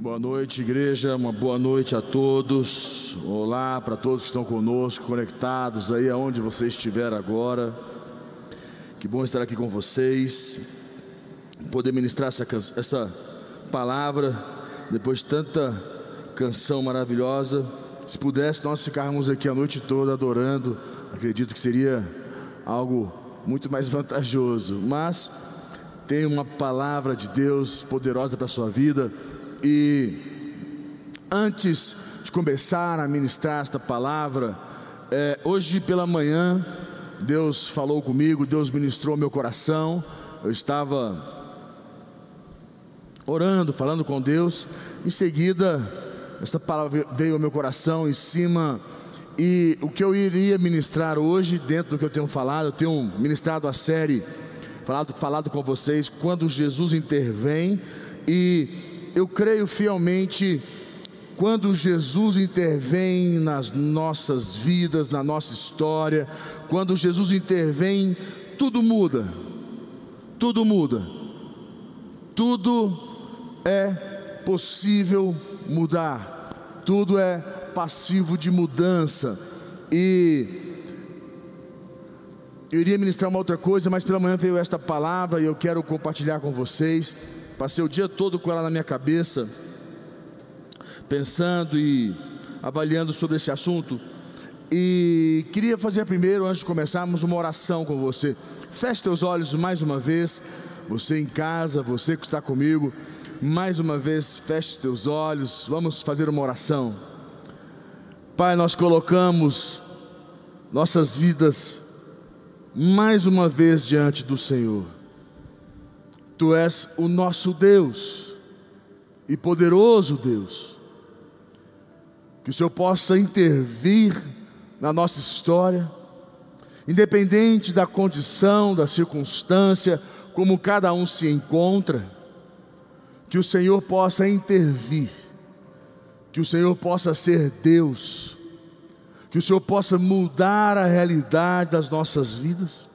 Boa noite, igreja. Uma boa noite a todos. Olá para todos que estão conosco, conectados aí aonde você estiver agora. Que bom estar aqui com vocês, poder ministrar essa, essa palavra depois de tanta canção maravilhosa. Se pudesse, nós ficarmos aqui a noite toda adorando, acredito que seria algo muito mais vantajoso. Mas tem uma palavra de Deus poderosa para a sua vida e antes de começar a ministrar esta palavra, é, hoje pela manhã, Deus falou comigo, Deus ministrou meu coração. Eu estava orando, falando com Deus. Em seguida, esta palavra veio ao meu coração em cima. E o que eu iria ministrar hoje, dentro do que eu tenho falado, eu tenho ministrado a série, falado, falado com vocês, quando Jesus intervém. E eu creio fielmente quando Jesus intervém nas nossas vidas, na nossa história, quando Jesus intervém, tudo muda. Tudo muda. Tudo é possível mudar. Tudo é passivo de mudança. E eu iria ministrar uma outra coisa, mas pela manhã veio esta palavra e eu quero compartilhar com vocês. Passei o dia todo com ela na minha cabeça, pensando e avaliando sobre esse assunto. E queria fazer primeiro, antes de começarmos, uma oração com você. Feche teus olhos mais uma vez, você em casa, você que está comigo, mais uma vez, feche teus olhos, vamos fazer uma oração. Pai, nós colocamos nossas vidas mais uma vez diante do Senhor. Tu és o nosso Deus e poderoso Deus. Que o Senhor possa intervir na nossa história, independente da condição, da circunstância, como cada um se encontra, que o Senhor possa intervir, que o Senhor possa ser Deus, que o Senhor possa mudar a realidade das nossas vidas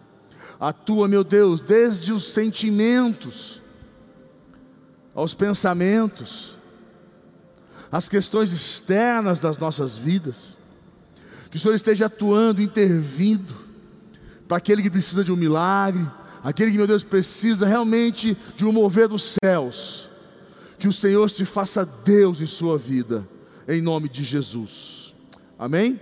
atua, meu Deus, desde os sentimentos aos pensamentos, as questões externas das nossas vidas. Que o Senhor esteja atuando, intervindo para aquele que precisa de um milagre, aquele que, meu Deus, precisa realmente de um mover dos céus. Que o Senhor se faça Deus em sua vida, em nome de Jesus. Amém?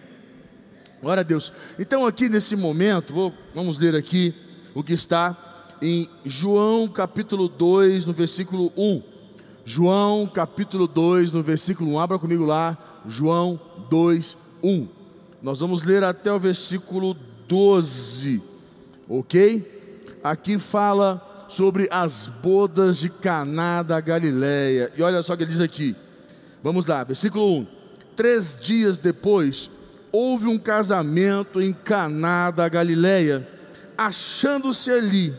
Glória a Deus. Então, aqui nesse momento, vou, vamos ler aqui o que está em João capítulo 2, no versículo 1. João capítulo 2, no versículo 1. Abra comigo lá, João 2, 1. Nós vamos ler até o versículo 12, ok? Aqui fala sobre as bodas de Caná da Galileia. E olha só o que ele diz aqui. Vamos lá, versículo 1. Três dias depois, houve um casamento em Caná da Galileia, achando-se ali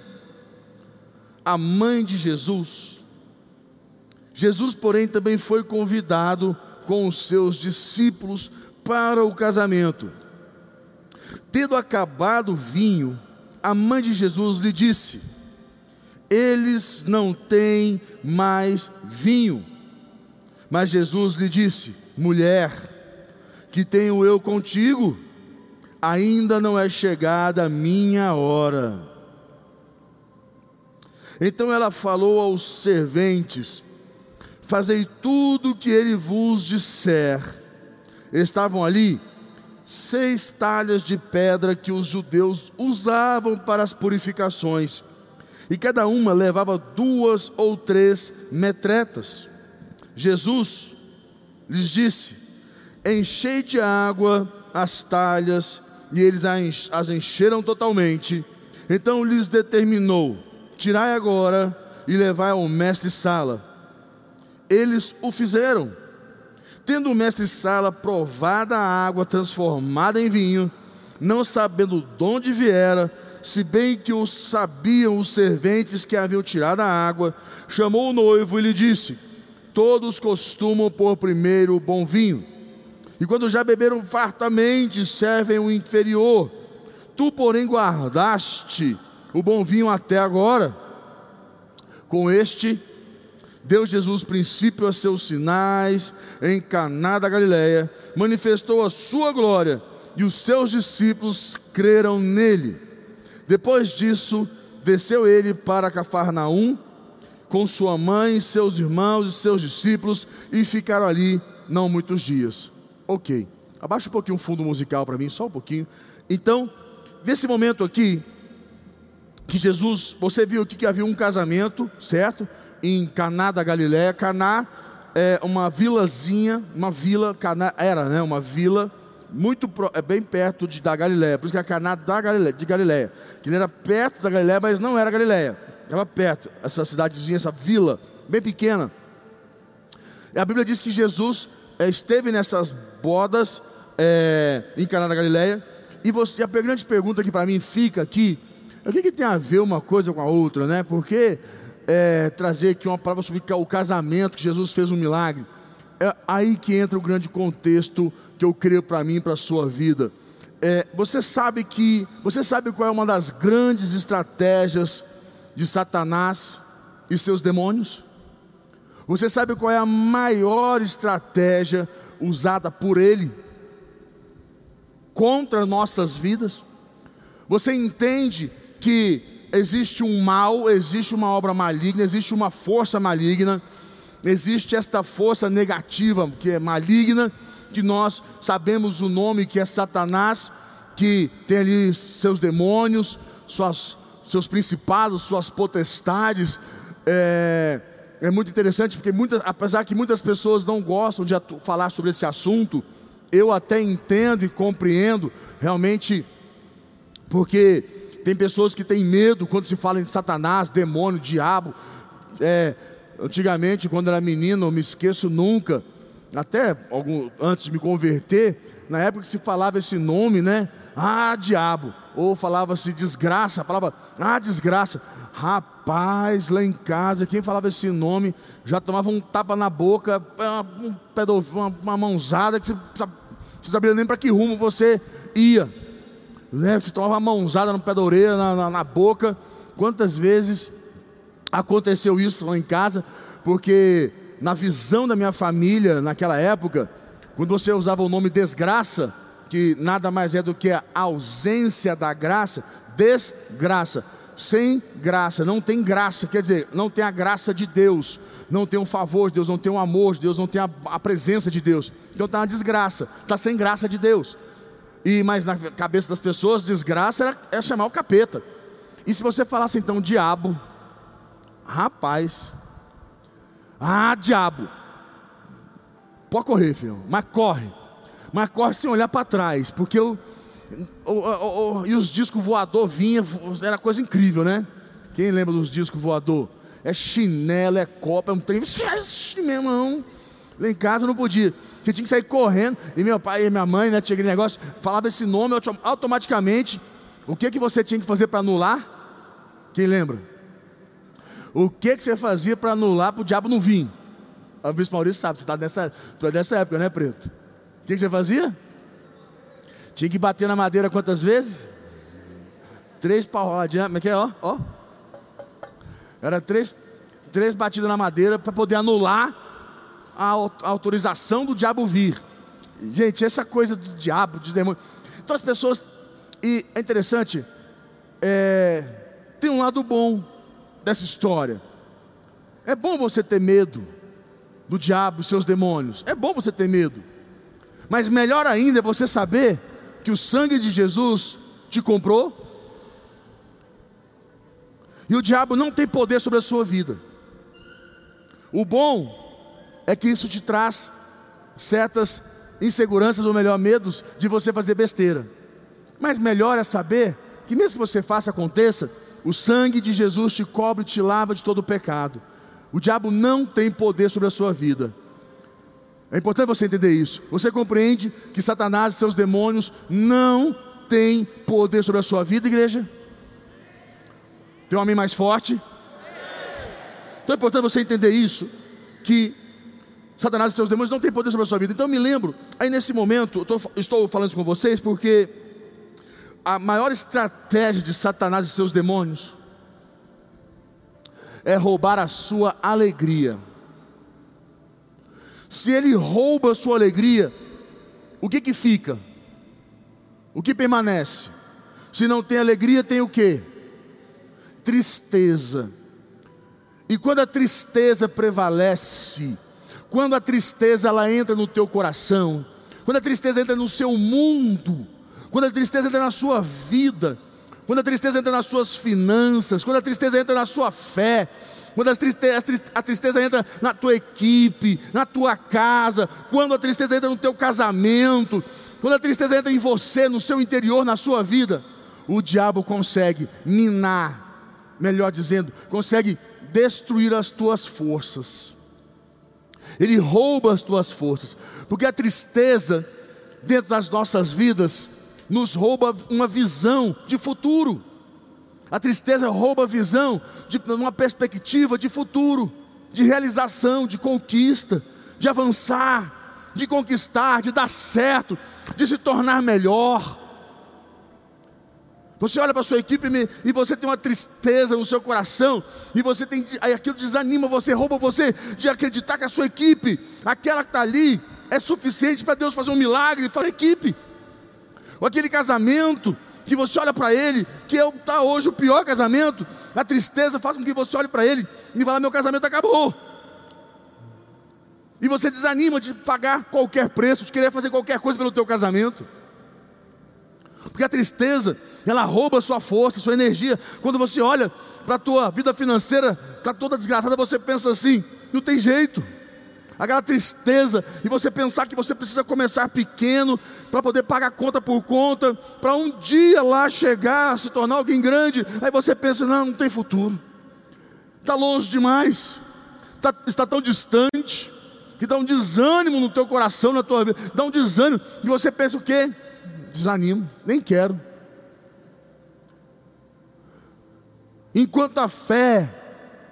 a mãe de Jesus. Jesus, porém, também foi convidado com os seus discípulos para o casamento. Tendo acabado o vinho, a mãe de Jesus lhe disse: Eles não têm mais vinho. Mas Jesus lhe disse: Mulher, que tenho eu contigo? Ainda não é chegada a minha hora. Então ela falou aos serventes: Fazei tudo o que ele vos disser. Estavam ali seis talhas de pedra que os judeus usavam para as purificações, e cada uma levava duas ou três metretas. Jesus lhes disse: enchei de água as talhas, e eles as encheram totalmente. Então lhes determinou: tirai agora e levai ao mestre-sala. Eles o fizeram. Tendo o mestre-sala provada a água transformada em vinho, não sabendo de onde viera, se bem que o sabiam os serventes que haviam tirado a água, chamou o noivo e lhe disse: Todos costumam pôr primeiro o bom vinho e quando já beberam fartamente, servem o inferior. Tu, porém, guardaste o bom vinho até agora. Com este deu Jesus princípio a seus sinais em Caná da Galileia, manifestou a sua glória e os seus discípulos creram nele. Depois disso, desceu ele para Cafarnaum com sua mãe, seus irmãos e seus discípulos e ficaram ali não muitos dias. Ok, abaixa um pouquinho o fundo musical para mim, só um pouquinho. Então, nesse momento aqui, que Jesus, você viu aqui que havia um casamento, certo? Em Caná da Galiléia. Caná é uma vilazinha, uma vila, Caná era, né, uma vila muito é bem perto de, da Galiléia. Por isso que é Caná da Galiléia, de Galiléia. Que ele era perto da Galiléia, mas não era Galiléia. Estava perto, essa cidadezinha, essa vila, bem pequena. E a Bíblia diz que Jesus esteve nessas bodas é, em Caná da Galiléia. E, você, a grande pergunta que para mim fica aqui o que, que, tem a ver uma coisa com a outra, né? Porque é, trazer aqui uma palavra sobre o casamento, que Jesus fez um milagre. É aí que entra o grande contexto que eu creio para mim, para a sua vida. É, você sabe que, você sabe qual é uma das grandes estratégias de Satanás e seus demônios? Você sabe qual é a maior estratégia usada por ele contra nossas vidas? Você entende que existe um mal, existe uma obra maligna, existe uma força maligna, existe esta força negativa que é maligna, que nós sabemos o nome que é Satanás, que tem ali seus demônios, suas, seus principados, suas potestades. É, é muito interessante porque, muitas, apesar que muitas pessoas não gostam de falar sobre esse assunto, eu até entendo e compreendo realmente, porque tem pessoas que têm medo quando se fala em Satanás, demônio, diabo. É, antigamente, quando era menino, eu me esqueço nunca, até algum, antes de me converter, na época que se falava esse nome, né? Ah, diabo. Ou falava-se desgraça, a palavra, ah, desgraça. Rapaz, lá em casa, quem falava esse nome já tomava um tapa na boca, um pedo, uma, uma mãozada que você não sabia nem para que rumo você ia né? Você tomava uma mãozada no pé da orelha, na, na, na boca. Quantas vezes aconteceu isso lá em casa? Porque na visão da minha família, naquela época, quando você usava o nome desgraça, que nada mais é do que a ausência da graça, desgraça, sem graça, não tem graça, quer dizer, não tem a graça de Deus, não tem o favor de Deus, não tem o amor de Deus, não tem a, a presença de Deus, então está na desgraça, está sem graça de Deus. E mas na cabeça das pessoas, desgraça era, era chamar o capeta. E se você falasse então diabo, rapaz, ah, diabo, pode correr, filho, mas corre, mas corre sem olhar para trás, porque eu, o, o, e os discos voador vinha, era coisa incrível, né? Quem lembra dos discos voador? É chinelo, é copa, é um trem, meu irmão. Lá em casa eu não podia. Você tinha que sair correndo. E meu pai e minha mãe, né, tinha aquele negócio, falava esse nome automaticamente. O que que você tinha que fazer para anular? Quem lembra? O que que você fazia para anular para o diabo não vir? O bispo Maurício sabe, você está nessa, tu é dessa época, né, preto? O que, você fazia? Tinha que bater na madeira quantas vezes? Três pauladinhas, como é que é? Ó, ó. Era três, três batidas na madeira para poder anular a autorização do diabo vir. Gente, essa coisa do diabo, de demônio. Então as pessoas. E é interessante, é, tem um lado bom dessa história. É bom você ter medo do diabo e seus demônios. É bom você ter medo. Mas melhor ainda é você saber que o sangue de Jesus te comprou. E o diabo não tem poder sobre a sua vida. O bom é que isso te traz certas inseguranças, ou melhor, medos de você fazer besteira. Mas melhor é saber que, mesmo que você faça, aconteça, o sangue de Jesus te cobre te lava de todo o pecado. O diabo não tem poder sobre a sua vida. É importante você entender isso. Você compreende que Satanás e seus demônios não têm poder sobre a sua vida, igreja? Tem um homem mais forte? Então é importante você entender isso, que Satanás e seus demônios não têm poder sobre a sua vida. Então me lembro, aí nesse momento, tô, estou falando isso com vocês porque a maior estratégia de Satanás e seus demônios é roubar a sua alegria. Se ele rouba a sua alegria, o que que fica? O que permanece? Se não tem alegria, tem o que? Tristeza. E quando a tristeza prevalece, quando a tristeza ela entra no teu coração, quando a tristeza entra no seu mundo, quando a tristeza entra na sua vida, quando a tristeza entra nas suas finanças, quando a tristeza entra na sua fé, quando a tristeza, a tristeza entra na tua equipe, na tua casa, quando a tristeza entra no teu casamento, quando a tristeza entra em você, no seu interior, na sua vida, o diabo consegue minar, melhor dizendo, consegue destruir as tuas forças. Ele rouba as tuas forças, porque a tristeza dentro das nossas vidas nos rouba uma visão de futuro. A tristeza rouba a visão de uma perspectiva de futuro, de realização, de conquista, de avançar, de conquistar, de dar certo, de se tornar melhor. Você olha para a sua equipe e você tem uma tristeza no seu coração, e você tem aquilo desanima você, rouba você de acreditar que a sua equipe, aquela que está ali, é suficiente para Deus fazer um milagre para a equipe. Ou aquele casamento que você olha para ele, que está hoje o pior casamento, a tristeza faz com que você olhe para ele e fale: meu casamento acabou. E você desanima de pagar qualquer preço, de querer fazer qualquer coisa pelo teu casamento. Porque a tristeza, ela rouba a sua força, a sua energia. Quando você olha para a tua vida financeira, está toda desgraçada, você pensa assim, não tem jeito. Aquela tristeza, e você pensar que você precisa começar pequeno para poder pagar conta por conta, para um dia lá chegar, se tornar alguém grande. Aí você pensa, não, não tem futuro, está longe demais, tá, está tão distante, que dá um desânimo no teu coração, na tua vida, dá um desânimo, e você pensa o quê? desanimo, nem quero. Enquanto a fé,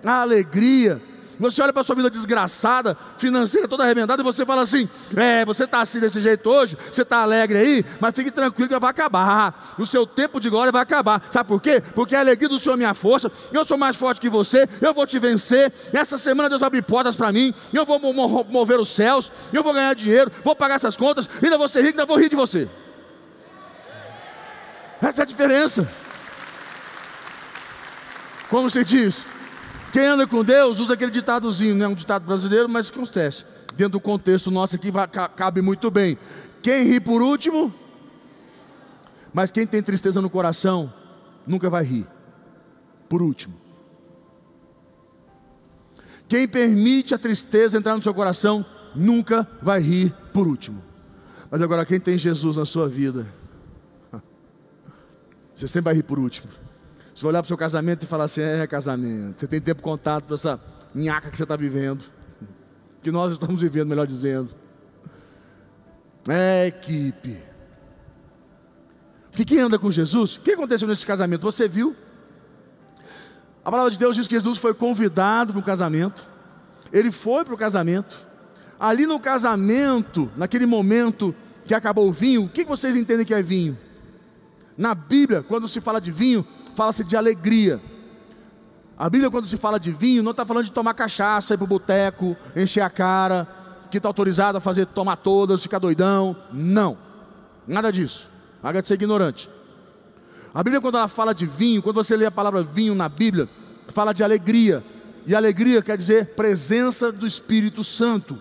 a alegria, você olha para sua vida desgraçada, financeira toda arrebentada, e você fala assim: é, você está assim desse jeito hoje, você está alegre aí, mas fique tranquilo que vai acabar. O seu tempo de glória vai acabar. Sabe por quê? Porque a alegria do Senhor é minha força, eu sou mais forte que você, eu vou te vencer. Essa semana Deus abrir portas para mim, eu vou mover os céus, eu vou ganhar dinheiro, vou pagar essas contas, ainda vou ser rico, ainda vou rir de você. Essa é a diferença. Como se diz? Quem anda com Deus usa aquele ditadozinho, não é um ditado brasileiro, mas acontece. Dentro do contexto nosso aqui cabe muito bem. Quem ri por último, mas quem tem tristeza no coração, nunca vai rir. Por último. Quem permite a tristeza entrar no seu coração, nunca vai rir por último. Mas agora, quem tem Jesus na sua vida, você sempre vai rir por último. Você vai olhar para o seu casamento e falar assim: é casamento. Você tem tempo contado para essa minhaca que você está vivendo. Que nós estamos vivendo, melhor dizendo. É equipe. Porque quem anda com Jesus, o que aconteceu nesse casamento? Você viu? A palavra de Deus diz que Jesus foi convidado para o casamento. Ele foi para o casamento. Ali no casamento, naquele momento que acabou o vinho, o que vocês entendem que é vinho? Na Bíblia, quando se fala de vinho, fala-se de alegria. A Bíblia, quando se fala de vinho, não está falando de tomar cachaça, ir para o boteco, encher a cara, que está autorizado a fazer tomar todas, ficar doidão. Não, nada disso. Haga de ser ignorante. A Bíblia, quando ela fala de vinho, quando você lê a palavra vinho na Bíblia, fala de alegria. E alegria quer dizer presença do Espírito Santo.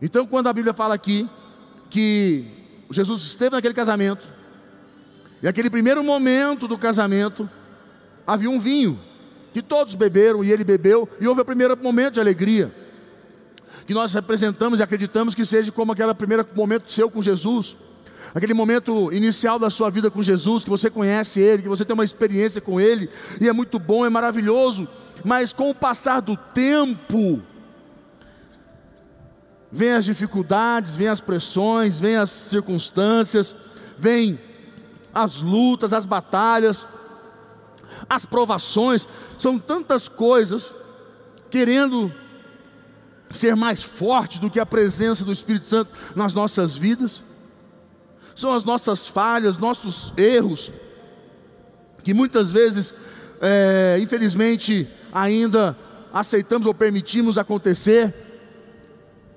Então, quando a Bíblia fala aqui que Jesus esteve naquele casamento, e aquele primeiro momento do casamento, havia um vinho, que todos beberam e ele bebeu, e houve o primeiro momento de alegria, que nós representamos e acreditamos que seja como aquele primeiro momento seu com Jesus, aquele momento inicial da sua vida com Jesus, que você conhece Ele, que você tem uma experiência com Ele, e é muito bom, é maravilhoso, mas com o passar do tempo, vem as dificuldades, vem as pressões, vem as circunstâncias, vem as lutas, as batalhas, as provações, são tantas coisas querendo ser mais forte do que a presença do Espírito Santo nas nossas vidas. São as nossas falhas, nossos erros, que muitas vezes, é, infelizmente, ainda aceitamos ou permitimos acontecer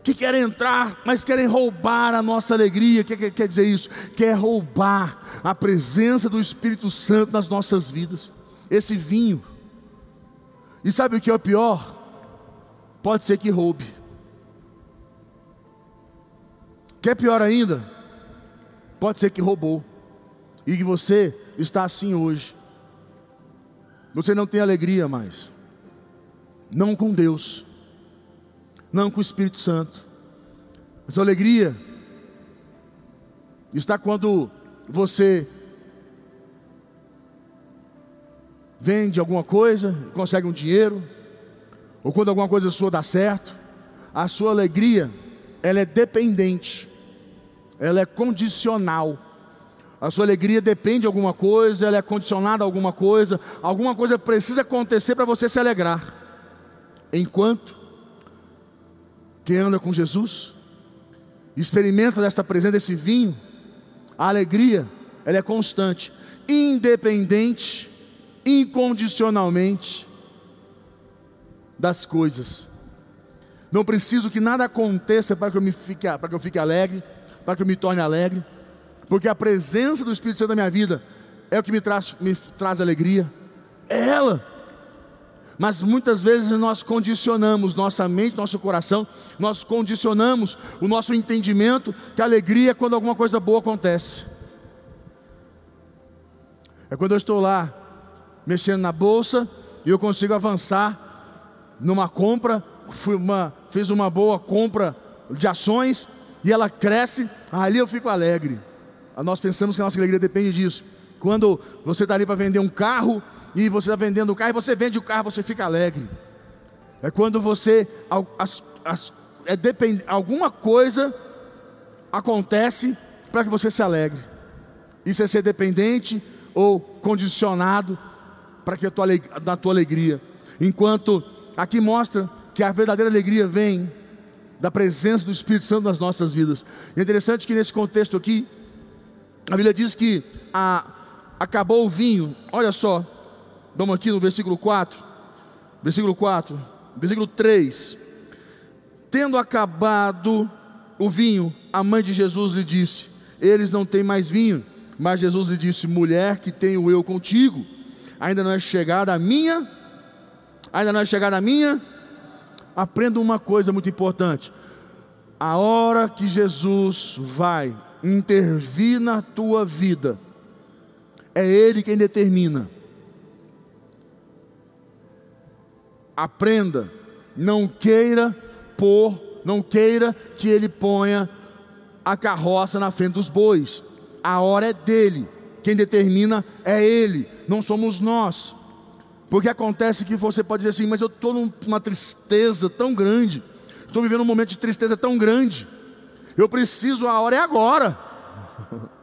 que querem entrar, mas querem roubar a nossa alegria. O que, que quer dizer isso? Quer roubar a presença do Espírito Santo nas nossas vidas. Esse vinho. E sabe o que é o pior? Pode ser que roube. Quer pior ainda? Pode ser que roubou. E que você está assim hoje. Você não tem alegria mais. Não com Deus não com o Espírito Santo. A sua alegria está quando você vende alguma coisa, consegue um dinheiro, ou quando alguma coisa sua dá certo. A sua alegria, ela é dependente, ela é condicional. A sua alegria depende de alguma coisa, ela é condicionada a alguma coisa, alguma coisa precisa acontecer para você se alegrar. Enquanto quem anda com Jesus, experimenta desta presença, desse vinho, a alegria, ela é constante, independente, incondicionalmente das coisas. Não preciso que nada aconteça para que eu, me fique, para que eu fique alegre, para que eu me torne alegre, porque a presença do Espírito Santo na minha vida é o que me traz, me traz alegria, é ela. Mas muitas vezes nós condicionamos nossa mente, nosso coração, nós condicionamos o nosso entendimento que a alegria é quando alguma coisa boa acontece. É quando eu estou lá mexendo na bolsa e eu consigo avançar numa compra, uma, fiz uma boa compra de ações e ela cresce, ali eu fico alegre. Nós pensamos que a nossa alegria depende disso. Quando você está ali para vender um carro e você está vendendo o carro e você vende o carro, você fica alegre. É quando você as, as, é depend, alguma coisa acontece para que você se alegre. Isso é ser dependente ou condicionado para que a tua, da tua alegria. Enquanto aqui mostra que a verdadeira alegria vem da presença do Espírito Santo nas nossas vidas. E é interessante que nesse contexto aqui, a Bíblia diz que a, acabou o vinho. Olha só, vamos aqui no versículo 4. Versículo 4, versículo 3. Tendo acabado o vinho, a mãe de Jesus lhe disse: Eles não têm mais vinho. Mas Jesus lhe disse: Mulher, que tenho eu contigo, ainda não é chegada a minha, ainda não é chegada a minha. Aprenda uma coisa muito importante: a hora que Jesus vai intervir na tua vida, é Ele quem determina. Aprenda, não queira pôr, não queira que Ele ponha a carroça na frente dos bois. A hora é dele, quem determina é Ele, não somos nós. Porque acontece que você pode dizer assim, mas eu estou numa tristeza tão grande, estou vivendo um momento de tristeza tão grande, eu preciso, a hora é agora.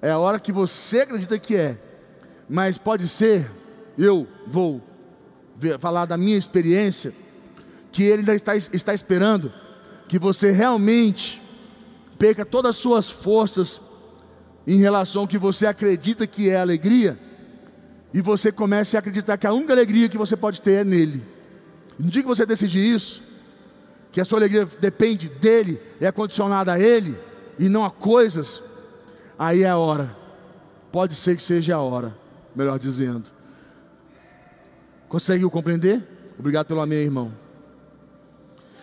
É a hora que você acredita que é. Mas pode ser, eu vou ver, falar da minha experiência, que Ele ainda está, está esperando que você realmente perca todas as suas forças em relação ao que você acredita que é alegria, e você comece a acreditar que a única alegria que você pode ter é nele. No dia que você decidir isso, que a sua alegria depende dele, é condicionada a ele e não a coisas, aí é a hora. Pode ser que seja a hora, melhor dizendo. Conseguiu compreender? Obrigado pelo amém, irmão.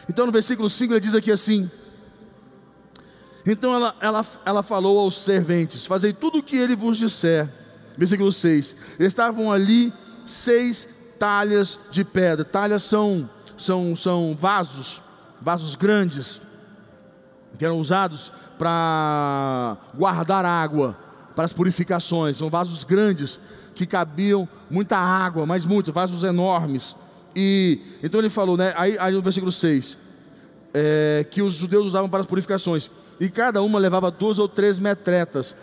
Então no versículo 5 ele diz aqui assim: Então ela, ela, ela falou aos serventes: Fazei tudo o que ele vos disser. Versículo 6: Estavam ali seis talhas de pedra. Talhas são, são, são vasos, vasos grandes, que eram usados para guardar água, para as purificações. São vasos grandes que cabiam muita água, mas muito, vasos enormes. E então ele falou, né? Aí, aí no versículo 6, é, que os judeus usavam para as purificações. E cada uma levava duas ou três metretas.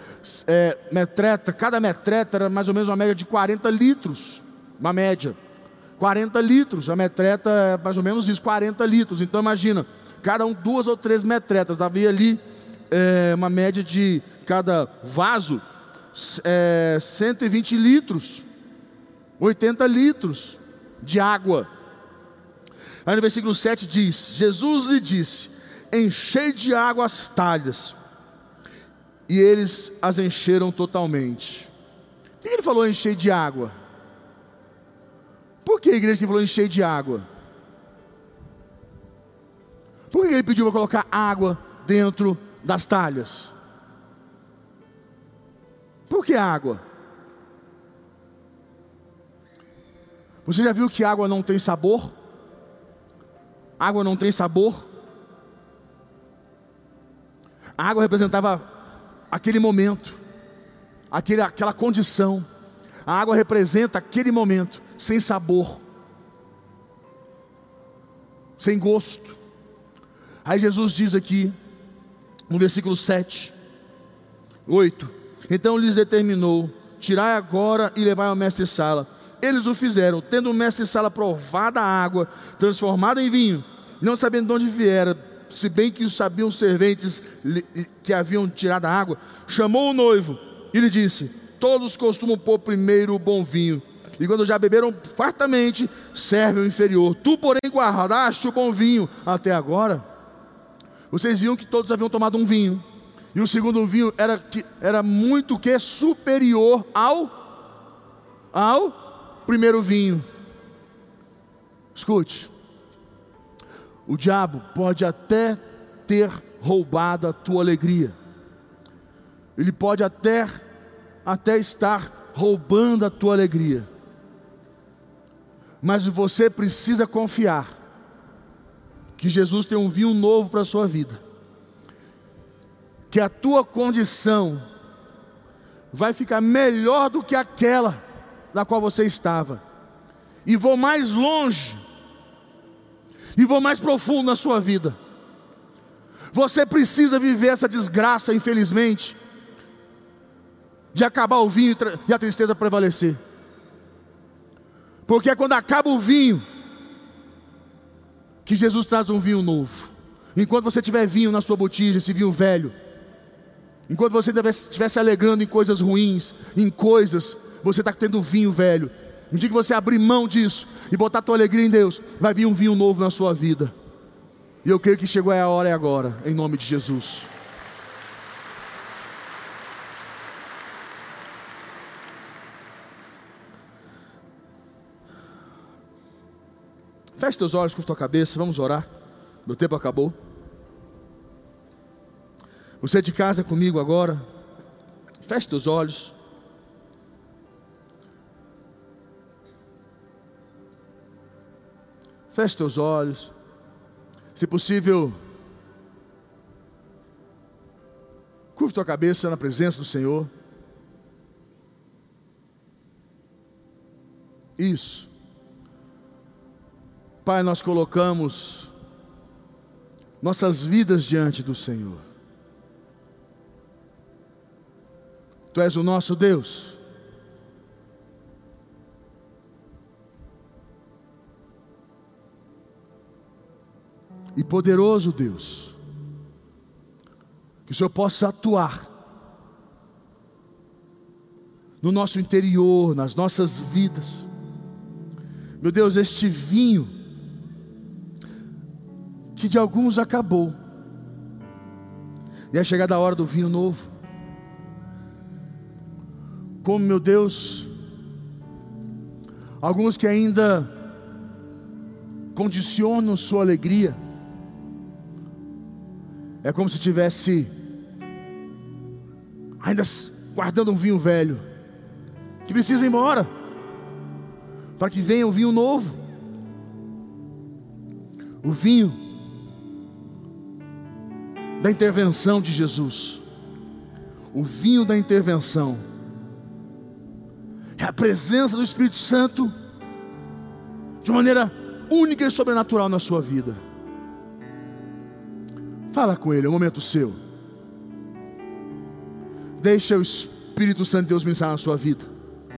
É, metreta, cada metreta era mais ou menos uma média de 40 litros. Uma média. 40 litros. A metreta é mais ou menos isso, 40 litros. Então imagina, cada um duas ou três metretas. Havia ali é, uma média de cada vaso é, 120 litros, 80 litros de água. Aí no versículo 7 diz: Jesus lhe disse: Enchei de água as talhas. E eles as encheram totalmente. Por que ele falou encher de água? Por que a igreja falou encher de água? Por que ele pediu para colocar água dentro das talhas? Por que água? Você já viu que água não tem sabor? Água não tem sabor? A água representava aquele momento, aquele, aquela condição. A água representa aquele momento, sem sabor, sem gosto. Aí Jesus diz aqui, no versículo 7, 8: Então lhes determinou: Tirai agora e levai ao mestre-sala. Eles o fizeram, tendo o mestre-sala provado a água, transformada em vinho, não sabendo de onde viera, se bem que sabiam os serventes que haviam tirado a água, chamou o noivo e lhe disse: Todos costumam pôr primeiro o bom vinho, e quando já beberam fartamente, serve o inferior. Tu, porém, guardaste o bom vinho até agora. Vocês viam que todos haviam tomado um vinho, e o segundo vinho era, que, era muito que superior ao ao primeiro vinho. Escute, o diabo pode até ter roubado a tua alegria. Ele pode até até estar roubando a tua alegria. Mas você precisa confiar que Jesus tem um vinho novo para a sua vida. Que a tua condição vai ficar melhor do que aquela na qual você estava. E vou mais longe e vou mais profundo na sua vida. Você precisa viver essa desgraça, infelizmente, de acabar o vinho e a tristeza prevalecer. Porque quando acaba o vinho que Jesus traz um vinho novo. Enquanto você tiver vinho na sua botija, esse vinho velho, enquanto você estiver se alegrando em coisas ruins, em coisas, você está tendo vinho velho. Um dia que você abrir mão disso e botar a tua alegria em Deus, vai vir um vinho novo na sua vida. E eu creio que chegou a hora e agora, em nome de Jesus. Feche teus olhos, com tua cabeça, vamos orar. Meu tempo acabou. Você é de casa comigo agora, feche teus olhos. Feche teus olhos. Se possível, curva tua cabeça na presença do Senhor. Isso. Pai, nós colocamos nossas vidas diante do Senhor. Tu és o nosso Deus. e poderoso Deus, que o Senhor possa atuar no nosso interior, nas nossas vidas. Meu Deus, este vinho que de alguns acabou, e é chegada a hora do vinho novo. Como, meu Deus, alguns que ainda condicionam sua alegria é como se tivesse ainda guardando um vinho velho que precisa ir embora para que venha o vinho novo. O vinho da intervenção de Jesus. O vinho da intervenção é a presença do Espírito Santo de maneira única e sobrenatural na sua vida. Fala com Ele, é o momento seu. Deixa o Espírito Santo de Deus ministrar na sua vida.